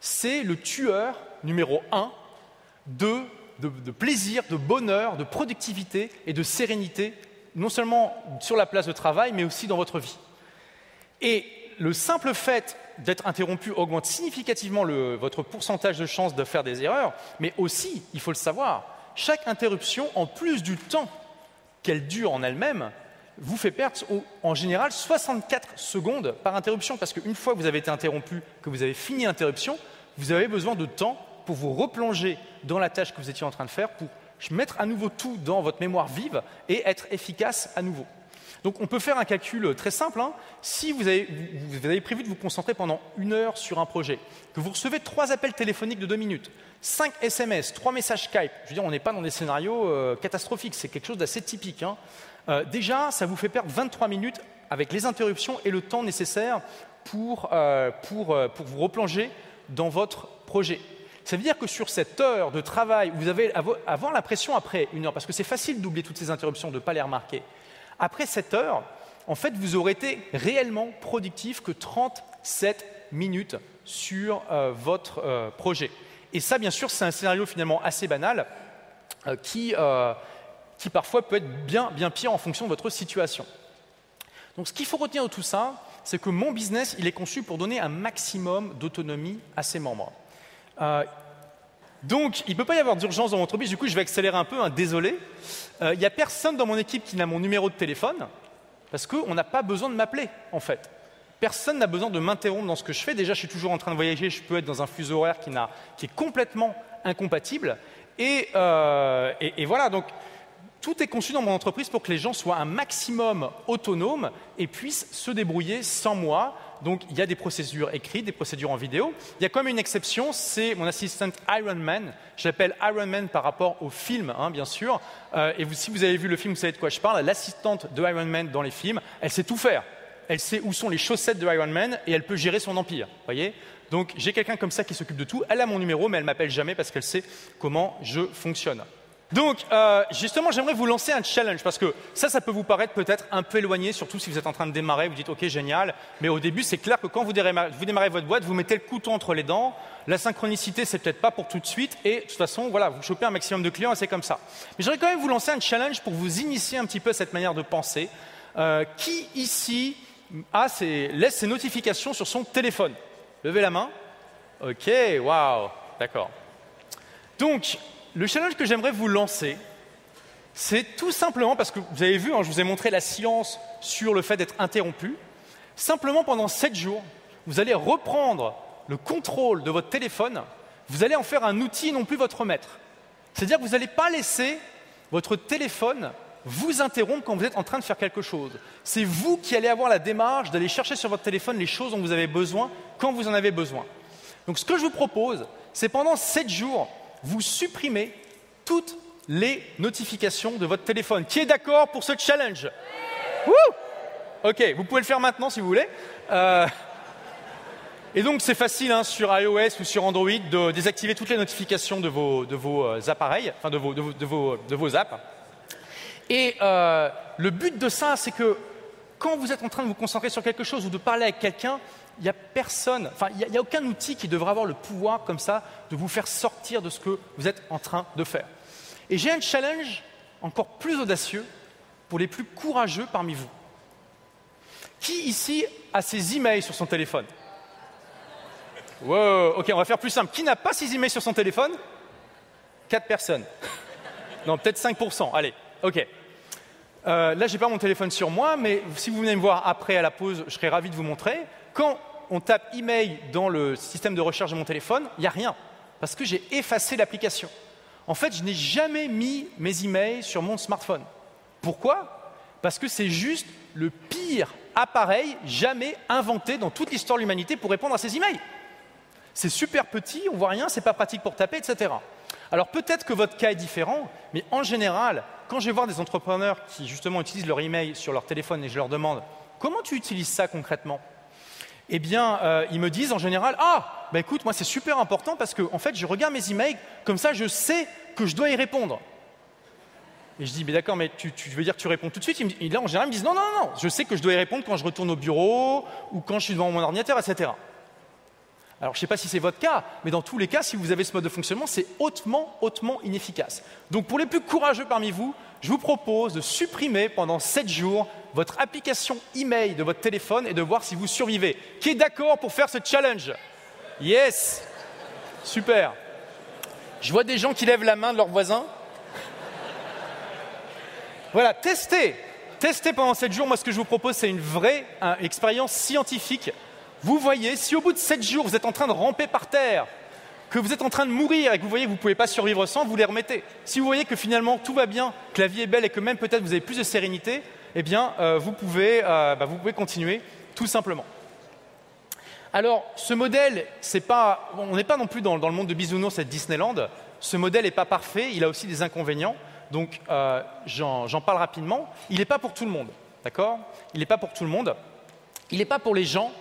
C'est le tueur numéro un de plaisir, de bonheur, de productivité et de sérénité, non seulement sur la place de travail, mais aussi dans votre vie. Et le simple fait d'être interrompu augmente significativement votre pourcentage de chance de faire des erreurs, mais aussi, il faut le savoir, chaque interruption, en plus du temps qu'elle dure en elle-même, vous fait perdre en général 64 secondes par interruption, parce qu'une fois que vous avez été interrompu, que vous avez fini l'interruption, vous avez besoin de temps pour vous replonger dans la tâche que vous étiez en train de faire, pour mettre à nouveau tout dans votre mémoire vive et être efficace à nouveau. Donc on peut faire un calcul très simple. Hein. Si vous avez, prévu de vous concentrer pendant une heure sur un projet, que vous recevez trois appels téléphoniques de deux minutes, cinq SMS, trois messages Skype, je veux dire, on n'est pas dans des scénarios euh, catastrophiques, c'est quelque chose d'assez typique. Hein. Euh, déjà, ça vous fait perdre 23 minutes avec les interruptions et le temps nécessaire pour, euh, pour, pour vous replonger dans votre projet. Ça veut dire que sur cette heure de travail, vous avez avant l'impression après une heure, parce que c'est facile d'oublier toutes ces interruptions, de ne pas les remarquer. Après cette heure, en fait, vous aurez été réellement productif que 37 minutes sur euh, votre euh, projet. Et ça, bien sûr, c'est un scénario finalement assez banal euh, qui, qui parfois peut être bien, bien pire en fonction de votre situation. Donc ce qu'il faut retenir de tout ça, c'est que mon business, il est conçu pour donner un maximum d'autonomie à ses membres. Donc, il ne peut pas y avoir d'urgence dans mon entreprise. Du coup, je vais accélérer un peu. Hein, désolé. Euh, il n'y a personne dans mon équipe qui n'a mon numéro de téléphone parce qu'on n'a pas besoin de m'appeler, en fait. Personne n'a besoin de m'interrompre dans ce que je fais. Déjà, je suis toujours en train de voyager. Je peux être dans un fuseau horaire qui, est complètement incompatible. Euh, et voilà. Donc, tout est conçu dans mon entreprise pour que les gens soient un maximum autonomes et puissent se débrouiller sans moi donc il y a des procédures écrites, des procédures en vidéo. Il y a quand même une exception, c'est mon assistant Iron Man. Je l'appelle Iron Man par rapport au film, hein, bien sûr. Euh, et si vous avez vu le film, vous savez de quoi je parle. L'assistante de Iron Man dans les films, elle sait tout faire. Elle sait où sont les chaussettes de Iron Man et elle peut gérer son empire. Voyez Donc j'ai quelqu'un comme ça qui s'occupe de tout. Elle a mon numéro, mais elle m'appelle jamais parce qu'elle sait comment je fonctionne. Donc, euh, justement, j'aimerais vous lancer un challenge parce que ça, ça peut vous paraître peut-être un peu éloigné, surtout si vous êtes en train de démarrer, vous dites OK, génial, mais au début, c'est clair que quand vous démarrez, vous démarrez, votre boîte, vous mettez le couteau entre les dents, la synchronicité, c'est peut-être pas pour tout de suite, et de toute façon, voilà, vous chopez un maximum de clients et c'est comme ça. Mais j'aimerais quand même vous lancer un challenge pour vous initier un petit peu à cette manière de penser. Euh, qui ici a ses, laisse ses notifications sur son téléphone? Levez la main. OK, waouh, d'accord. Donc, le challenge que j'aimerais vous lancer, c'est tout simplement, parce que vous avez vu, hein, je vous ai montré la science sur le fait d'être interrompu, simplement pendant sept jours, vous allez reprendre le contrôle de votre téléphone, vous allez en faire un outil, non plus votre maître. C'est-à-dire que vous n'allez pas laisser votre téléphone vous interrompre quand vous êtes en train de faire quelque chose. C'est vous qui allez avoir la démarche d'aller chercher sur votre téléphone les choses dont vous avez besoin quand vous en avez besoin. Donc ce que je vous propose, c'est pendant sept jours, vous supprimez toutes les notifications de votre téléphone. Qui est d'accord pour ce challenge Ok, vous pouvez le faire maintenant si vous voulez. Euh, et donc c'est facile hein, sur iOS ou sur Android de désactiver toutes les notifications de vos, de vos euh, appareils, enfin de vos, de de vos, apps. Et euh, le but de ça, c'est que quand vous êtes en train de vous concentrer sur quelque chose ou de parler avec quelqu'un, il n'y a personne, enfin, il n'y a, aucun outil qui devrait avoir le pouvoir comme ça de vous faire sortir de ce que vous êtes en train de faire. Et j'ai un challenge encore plus audacieux pour les plus courageux parmi vous. Qui ici a ses emails sur son téléphone? Wow, ok, on va faire plus simple. Qui n'a pas ses emails sur son téléphone? Quatre personnes. Non, peut-être 5%. Allez, ok. Euh, là, je n'ai pas mon téléphone sur moi, mais si vous venez me voir après à la pause, je serai ravi de vous montrer. Quand on tape email dans le système de recherche de mon téléphone, il n'y a rien, parce que j'ai effacé l'application. en fait, je n'ai jamais mis mes emails sur mon smartphone. Pourquoi? Parce que c'est juste le pire appareil jamais inventé dans toute l'histoire de l'humanité pour répondre à ces emails. C'est super petit, on voit rien, c'est pas pratique pour taper, etc. Alors peut-être que votre cas est différent, mais en général, quand je vais voir des entrepreneurs qui justement utilisent leur email sur leur téléphone et je leur demande comment tu utilises ça concrètement? Eh bien, euh, ils me disent en général ah, bah écoute, moi c'est super important parce que en fait, je regarde mes emails comme ça, je sais que je dois y répondre. Et je dis, mais d'accord, mais tu, veux dire que tu réponds tout de suite? Et là, en général, ils me disent, non, non, non, je sais que je dois y répondre quand je retourne au bureau ou quand je suis devant mon ordinateur, etc. Alors, je ne sais pas si c'est votre cas, mais dans tous les cas, si vous avez ce mode de fonctionnement, c'est hautement, hautement inefficace. Donc, pour les plus courageux parmi vous, je vous propose de supprimer pendant 7 jours votre application email de votre téléphone et de voir si vous survivez. Qui est d'accord pour faire ce challenge? Yes Super Je vois des gens qui lèvent la main de leurs voisins. Voilà, testez Testez pendant 7 jours. Moi, ce que je vous propose, c'est une vraie expérience scientifique vous voyez, si au bout de sept jours, vous êtes en train de ramper par terre, que vous êtes en train de mourir et que vous voyez que vous ne pouvez pas survivre sans, vous les remettez. Si vous voyez que finalement tout va bien, que la vie est belle et que même peut-être vous avez plus de sérénité, eh bien, euh, vous, pouvez, euh, bah, vous pouvez continuer tout simplement. Alors, ce modèle, pas, on n'est pas non plus dans, le monde de bisounours cette Disneyland. Ce modèle n'est pas parfait, il a aussi des inconvénients. Donc, euh, j'en parle rapidement. Il n'est pas pour tout le monde, d'accord? Il n'est pas pour tout le monde. Il n'est pas pour les gens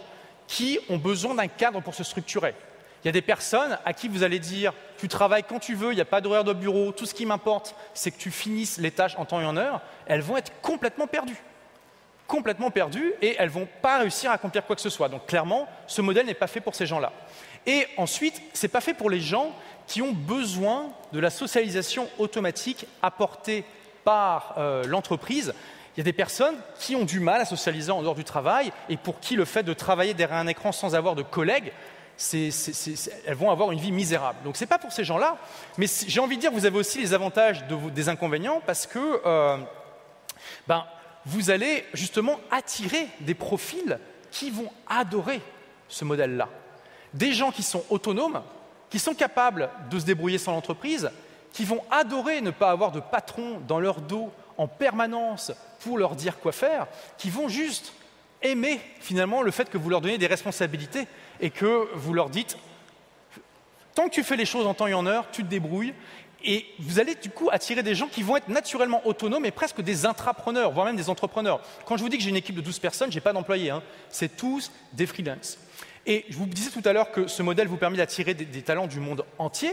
qui ont besoin d'un cadre pour se structurer. Il y a des personnes à qui vous allez dire tu travailles quand tu veux, il n'y a pas d'horaire de bureau, tout ce qui m'importe, c'est que tu finisses les tâches en temps et en heure. Elles vont être complètement perdues. Complètement perdues et elles vont pas réussir à accomplir quoi que ce soit. Donc clairement, ce modèle n'est pas fait pour ces gens-là. Et ensuite, ce n'est pas fait pour les gens qui ont besoin de la socialisation automatique apportée par euh, l'entreprise il y a des personnes qui ont du mal à socialiser en dehors du travail et pour qui le fait de travailler derrière un écran sans avoir de collègues, elles vont avoir une vie misérable. Donc ce n'est pas pour ces gens-là, mais j'ai envie de dire, vous avez aussi les avantages des inconvénients parce que euh, ben, vous allez justement attirer des profils qui vont adorer ce modèle-là. Des gens qui sont autonomes, qui sont capables de se débrouiller sans l'entreprise, qui vont adorer ne pas avoir de patron dans leur dos en permanence pour leur dire quoi faire, qui vont juste aimer finalement le fait que vous leur donnez des responsabilités et que vous leur dites tant que tu fais les choses en temps et en heure, tu te débrouilles. Et vous allez du coup attirer des gens qui vont être naturellement autonomes et presque des intrapreneurs, voire même des entrepreneurs. Quand je vous dis que j'ai une équipe de 12 personnes, je n'ai pas d'employés, hein. c'est tous des freelances. Et je vous disais tout à l'heure que ce modèle vous permet d'attirer des talents du monde entier,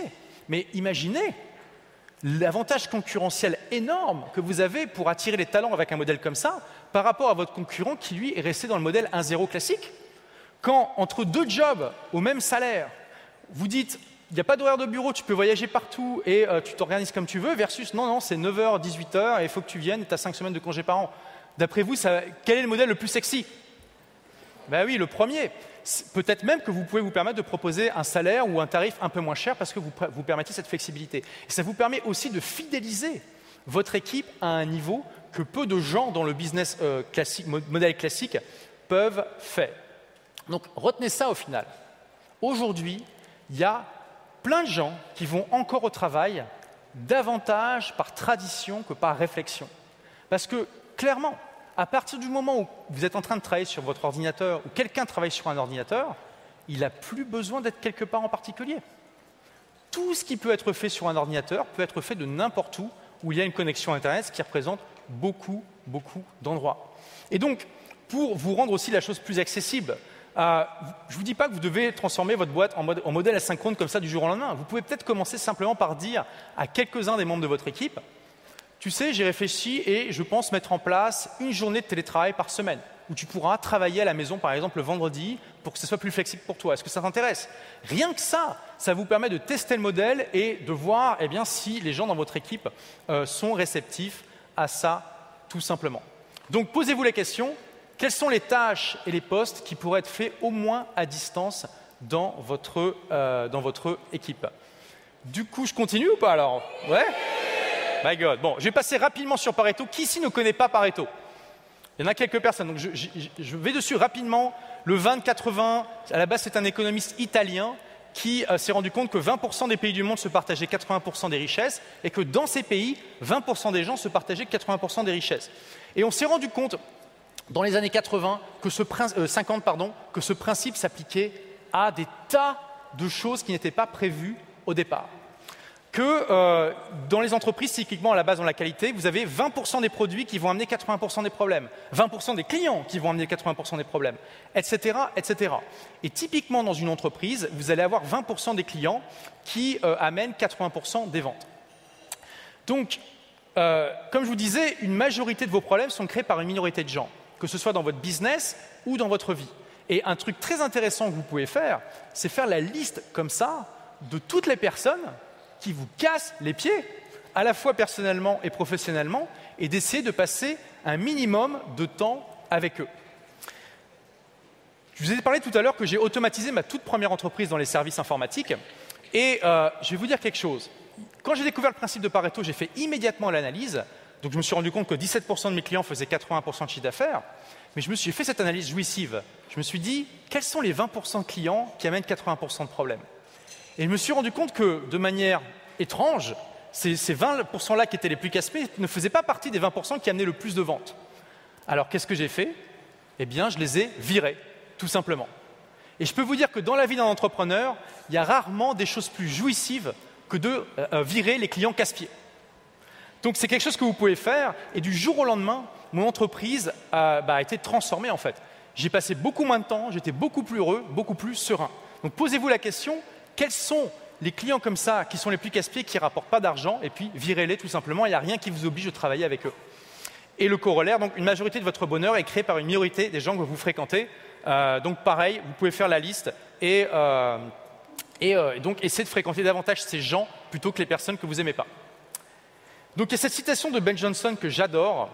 mais imaginez l'avantage concurrentiel énorme que vous avez pour attirer les talents avec un modèle comme ça par rapport à votre concurrent qui, lui, est resté dans le modèle 1-0 classique. Quand, entre deux jobs au même salaire, vous dites il n'y a pas d'horaire de bureau, tu peux voyager partout et euh, tu t'organises comme tu veux, versus non, non, c'est 9h, 18h et il faut que tu viennes tu as 5 semaines de congé par an. D'après vous, quel est le modèle le plus sexy? Ben oui, le premier peut-être même que vous pouvez vous permettre de proposer un salaire ou un tarif un peu moins cher parce que vous, vous permettez cette flexibilité. Et ça vous permet aussi de fidéliser votre équipe à un niveau que peu de gens dans le business euh, classique, modèle classique peuvent faire. Donc retenez ça au final. Aujourd'hui, il y a plein de gens qui vont encore au travail davantage par tradition que par réflexion. Parce que clairement, à partir du moment où vous êtes en train de travailler sur votre ordinateur ou quelqu'un travaille sur un ordinateur, il n'a plus besoin d'être quelque part en particulier. Tout ce qui peut être fait sur un ordinateur peut être fait de n'importe où où il y a une connexion Internet, qui représente beaucoup, beaucoup d'endroits. Et donc, pour vous rendre aussi la chose plus accessible, euh, je ne vous dis pas que vous devez transformer votre boîte en, mode, en modèle asynchrone comme ça du jour au lendemain. Vous pouvez peut-être commencer simplement par dire à quelques-uns des membres de votre équipe, tu sais, j'ai réfléchi et je pense mettre en place une journée de télétravail par semaine, où tu pourras travailler à la maison, par exemple, le vendredi, pour que ce soit plus flexible pour toi. Est-ce que ça t'intéresse? Rien que ça, ça vous permet de tester le modèle et de voir eh bien, si les gens dans votre équipe euh, sont réceptifs à ça, tout simplement. Donc posez-vous la question, quelles sont les tâches et les postes qui pourraient être faits au moins à distance dans votre, euh, dans votre équipe? Du coup, je continue ou pas alors? Ouais? My God. Bon, je vais passer rapidement sur Pareto. Qui ici ne connaît pas Pareto? Il y en a quelques personnes, donc je, vais dessus rapidement. Le 20-80, à la base, c'est un économiste italien qui euh, s'est rendu compte que 20% des pays du monde se partageaient 80% des richesses et que dans ces pays, 20% des gens se partageaient 80% des richesses. Et on s'est rendu compte dans les années 80 que ce 50 pardon, que ce principe s'appliquait à des tas de choses qui n'étaient pas prévues au départ que euh, dans les entreprises, cycliquement à la base dans la qualité, vous avez 20% des produits qui vont amener 80% des problèmes, 20% des clients qui vont amener 80% des problèmes, etc., etc. Et typiquement dans une entreprise, vous allez avoir 20% des clients qui euh, amènent 80% des ventes. Donc, euh, comme je vous disais, une majorité de vos problèmes sont créés par une minorité de gens, que ce soit dans votre business ou dans votre vie. Et un truc très intéressant que vous pouvez faire, c'est faire la liste comme ça de toutes les personnes qui vous cassent les pieds, à la fois personnellement et professionnellement, et d'essayer de passer un minimum de temps avec eux. Je vous ai parlé tout à l'heure que j'ai automatisé ma toute première entreprise dans les services informatiques, et euh, je vais vous dire quelque chose. Quand j'ai découvert le principe de Pareto, j'ai fait immédiatement l'analyse, donc je me suis rendu compte que 17% de mes clients faisaient 80% de chiffre d'affaires, mais je me suis fait cette analyse jouissive. Je me suis dit, quels sont les 20% de clients qui amènent 80% de problèmes? Et je me suis rendu compte que, de manière étrange, ces, 20%-là qui étaient les plus casse-pieds ne faisaient pas partie des 20% qui amenaient le plus de ventes. Alors qu'est-ce que j'ai fait? Eh bien, je les ai virés, tout simplement. Et je peux vous dire que dans la vie d'un entrepreneur, il y a rarement des choses plus jouissives que de euh, euh, virer les clients casse-pieds. Donc c'est quelque chose que vous pouvez faire, et du jour au lendemain, mon entreprise a, bah, a été transformée en fait. J'ai passé beaucoup moins de temps, j'étais beaucoup plus heureux, beaucoup plus serein. Donc posez-vous la question, quels sont les clients comme ça qui sont les plus casse-pieds, qui ne rapportent pas d'argent, et puis virez-les tout simplement, il n'y a rien qui vous oblige de travailler avec eux. Et le corollaire, donc une majorité de votre bonheur est créée par une minorité des gens que vous fréquentez. Euh, donc pareil, vous pouvez faire la liste et, euh, euh, et donc essayer de fréquenter davantage ces gens plutôt que les personnes que vous n'aimez pas. Donc il y a cette citation de Ben Jonson que j'adore.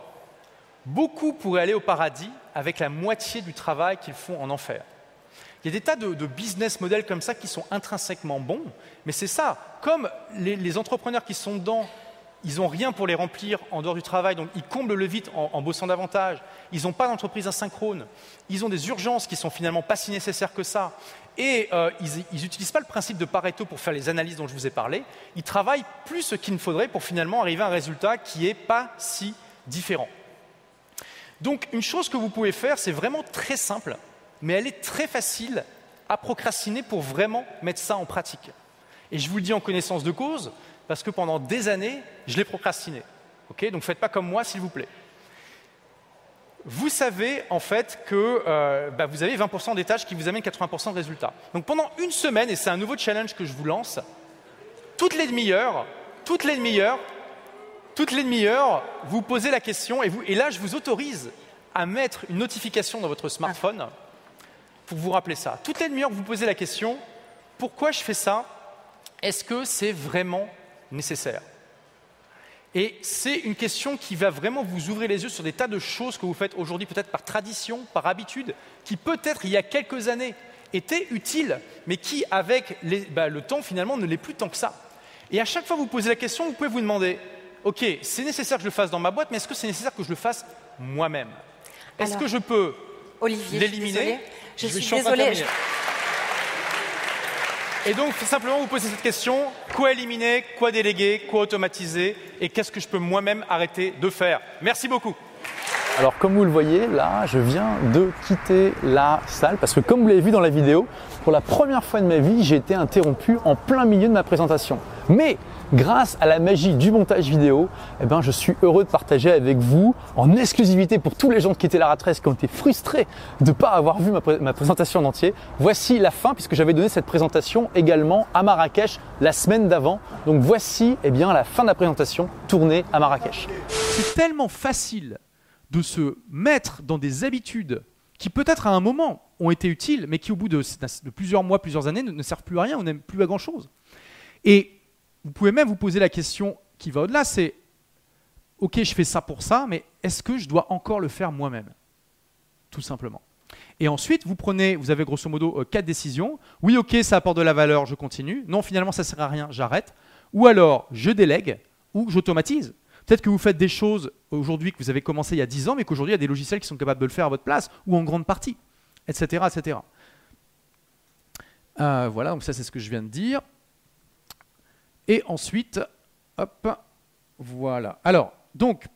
Beaucoup pourraient aller au paradis avec la moitié du travail qu'ils font en enfer. Il y a des tas de, business models comme ça qui sont intrinsèquement bons, mais c'est ça. Comme les, entrepreneurs qui sont dedans, ils n'ont rien pour les remplir en dehors du travail, donc ils comblent le vide en, bossant davantage. Ils n'ont pas d'entreprise asynchrone. Ils ont des urgences qui sont finalement pas si nécessaires que ça. Et euh, ils n'utilisent pas le principe de Pareto pour faire les analyses dont je vous ai parlé. Ils travaillent plus ce qu'il faudrait pour finalement arriver à un résultat qui n'est pas si différent. Donc une chose que vous pouvez faire, c'est vraiment très simple mais elle est très facile à procrastiner pour vraiment mettre ça en pratique. Et je vous le dis en connaissance de cause, parce que pendant des années, je l'ai procrastiné. Donc ne faites pas comme moi, s'il vous plaît. Vous savez en fait que euh, bah, vous avez 20% des tâches qui vous amènent 80% de résultats. Donc pendant une semaine, et c'est un nouveau challenge que je vous lance, toutes les demi-heures, toutes les demi-heures, toutes les demi-heures, vous posez la question, et, vous, et là je vous autorise à mettre une notification dans votre smartphone pour vous rappeler ça. Toutes les demi-heures, vous posez la question pourquoi je fais ça? Est-ce que c'est vraiment nécessaire? Et c'est une question qui va vraiment vous ouvrir les yeux sur des tas de choses que vous faites aujourd'hui, peut-être par tradition, par habitude, qui peut-être il y a quelques années étaient utiles, mais qui, avec bah, le temps, finalement, ne l'est plus tant que ça. Et à chaque fois que vous posez la question, vous pouvez vous demander Ok, c'est nécessaire que je le fasse dans ma boîte, mais est-ce que c'est nécessaire que je le fasse moi-même? Est-ce que je peux l'éliminer? Je, suis désolée. Et donc, simplement vous poser cette question quoi éliminer, quoi déléguer, quoi automatiser, et qu'est-ce que je peux moi-même arrêter de faire? Merci beaucoup. Alors comme vous le voyez, là, je viens de quitter la salle parce que comme vous l'avez vu dans la vidéo, pour la première fois de ma vie, j'ai été interrompu en plein milieu de ma présentation. Mais grâce à la magie du montage vidéo, eh ben, je suis heureux de partager avec vous en exclusivité pour tous les gens qui étaient la ratresse, qui ont été frustrés de ne pas avoir vu ma, présentation en entier. Voici la fin puisque j'avais donné cette présentation également à Marrakech la semaine d'avant. Donc voici eh bien, la fin de la présentation tournée à Marrakech. C'est tellement facile de se mettre dans des habitudes qui peut-être à un moment ont été utiles, mais qui au bout de, plusieurs mois, plusieurs années ne, servent plus à rien, ou n'aiment plus à grand-chose. Vous pouvez même vous poser la question qui va au-delà, c'est, ok, je fais ça pour ça, mais est-ce que je dois encore le faire moi-même? Tout simplement. Et ensuite, vous prenez, vous avez grosso modo euh, quatre décisions. Oui, ok, ça apporte de la valeur, je continue. Non, finalement, ça ne sert à rien, j'arrête. Ou alors, je délègue, ou j'automatise. Peut-être que vous faites des choses aujourd'hui que vous avez commencé il y a 10 ans, mais qu'aujourd'hui, il y a des logiciels qui sont capables de le faire à votre place ou en grande partie, etc. etc. Euh, voilà, donc ça c'est ce que je viens de dire. Et ensuite, hop, voilà. Alors, donc,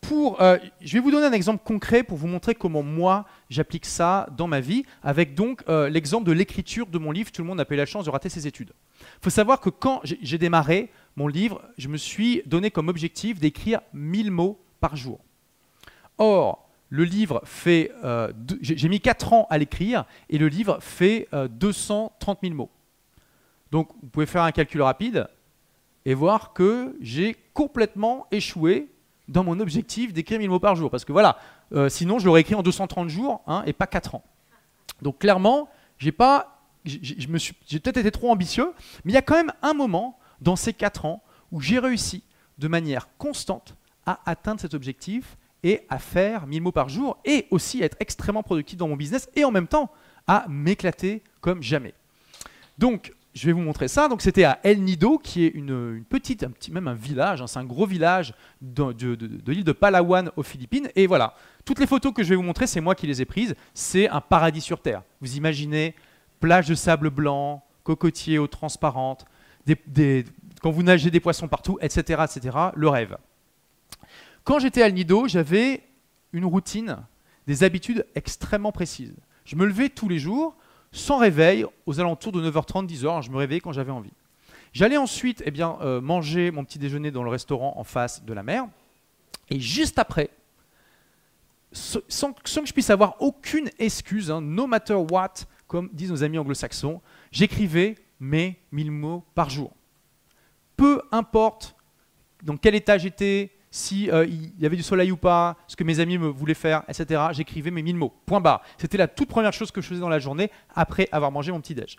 pour, euh, je vais vous donner un exemple concret pour vous montrer comment moi j'applique ça dans ma vie, avec donc euh, l'exemple de l'écriture de mon livre. Tout le monde n'a pas eu la chance de rater ses études. Il faut savoir que quand j'ai démarré mon livre, je me suis donné comme objectif d'écrire 1000 mots par jour. Or, le livre fait. euh, j'ai mis 4 ans à l'écrire et le livre fait euh, 230 000 mots. Donc, vous pouvez faire un calcul rapide et voir que j'ai complètement échoué dans mon objectif d'écrire 1000 mots par jour. Parce que voilà, euh, sinon je l'aurais écrit en 230 jours hein, et pas 4 ans. Donc clairement, j'ai pas, j'ai- peut-être été trop ambitieux, mais il y a quand même un moment dans ces 4 ans où j'ai réussi de manière constante à atteindre cet objectif et à faire 1000 mots par jour et aussi à être extrêmement productif dans mon business et en même temps à m'éclater comme jamais. Donc, je vais vous montrer ça. Donc, c'était à El Nido, qui est une, petite, un petit, même un village. hein, c'est un gros village de, l'île de Palawan aux Philippines. Et voilà, toutes les photos que je vais vous montrer, c'est moi qui les ai prises. C'est un paradis sur terre. Vous imaginez plage de sable blanc, cocotiers eau transparente, quand vous nagez des poissons partout, etc., etc. Le rêve. Quand j'étais à El Nido, j'avais une routine, des habitudes extrêmement précises. Je me levais tous les jours sans réveil aux alentours de 9h30, 10h. Je me réveillais quand j'avais envie. J'allais ensuite eh euh, manger mon petit déjeuner dans le restaurant en face de la mer. Et juste après, sans que je puisse avoir aucune excuse, hein, no matter what, comme disent nos amis anglo-saxons, j'écrivais mes 1000 mots par jour. Peu importe dans quel état j'étais, si euh, il y avait du soleil ou pas, ce que mes amis me voulaient faire, etc. J'écrivais mes 1000 mots. Point barre. C'était la toute première chose que je faisais dans la journée après avoir mangé mon petit déj.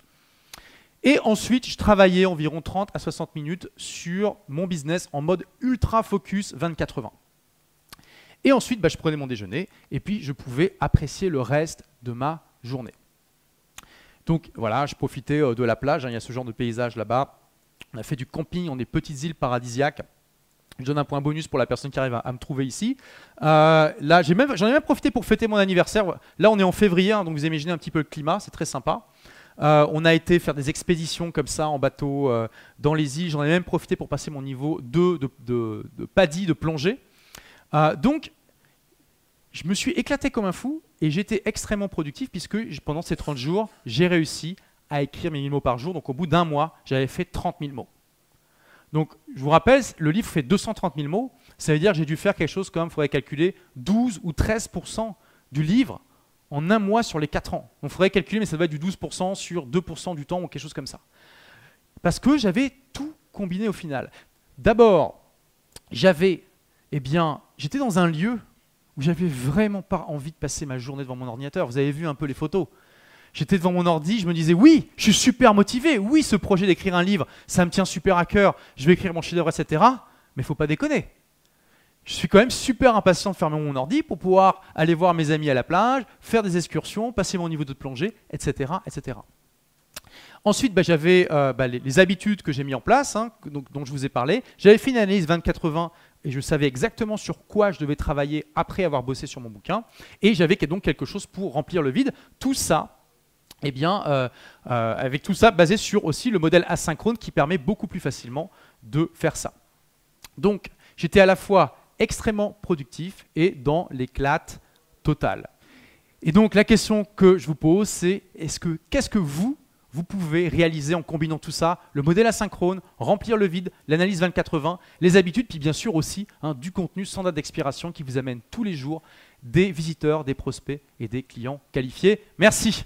Et ensuite, je travaillais environ 30 à 60 minutes sur mon business en mode ultra focus 24-20. Et ensuite, bah, je prenais mon déjeuner et puis je pouvais apprécier le reste de ma journée. Donc voilà, je profitais euh, de la plage. hein, il y a ce genre de paysage là-bas. On a fait du camping, on des petites îles paradisiaques. Je donne un point bonus pour la personne qui arrive à, me trouver ici. Euh, là, j'en ai même profité pour fêter mon anniversaire. Là, on est en février, hein, donc vous imaginez un petit peu le climat, c'est très sympa. Euh, on a été faire des expéditions comme ça en bateau euh, dans les îles. J'en ai même profité pour passer mon niveau 2 de, de, paddy, de plongée. Donc, je me suis éclaté comme un fou et j'étais extrêmement productif puisque pendant ces 30 jours, j'ai réussi à écrire mes 1000 mots par jour. Donc, au bout d'un mois, j'avais fait 30 000 mots. Donc, je vous rappelle, le livre fait 230 000 mots. Ça veut dire que j'ai dû faire quelque chose comme, il faudrait calculer, 12 ou 13% du livre en un mois sur les 4 ans. Donc, il faudrait calculer, mais ça doit être du 12% sur 2% du temps ou quelque chose comme ça. Parce que j'avais tout combiné au final. D'abord, j'avais, eh bien, j'étais dans un lieu où j'avais vraiment pas envie de passer ma journée devant mon ordinateur. Vous avez vu un peu les photos. J'étais devant mon ordi, je me disais oui, je suis super motivé, oui, ce projet d'écrire un livre, ça me tient super à cœur, je vais écrire mon chef-d'œuvre, etc. Mais faut pas déconner. Je suis quand même super impatient de fermer mon ordi pour pouvoir aller voir mes amis à la plage, faire des excursions, passer mon niveau de plongée, etc. etc. Ensuite, bah, j'avais euh, bah, les, habitudes que j'ai mis en place, hein, dont je vous ai parlé. J'avais fait une analyse 24-20 et je savais exactement sur quoi je devais travailler après avoir bossé sur mon bouquin. Et j'avais donc quelque chose pour remplir le vide. Tout ça, eh bien, euh, euh, avec tout ça basé sur aussi le modèle asynchrone qui permet beaucoup plus facilement de faire ça. Donc, j'étais à la fois extrêmement productif et dans l'éclate totale. Et donc, la question que je vous pose, c'est est-ce que qu'est-ce que vous vous pouvez réaliser en combinant tout ça, le modèle asynchrone, remplir le vide, l'analyse 24-20, les habitudes, puis bien sûr aussi hein, du contenu sans date d'expiration qui vous amène tous les jours des visiteurs, des prospects et des clients qualifiés. Merci.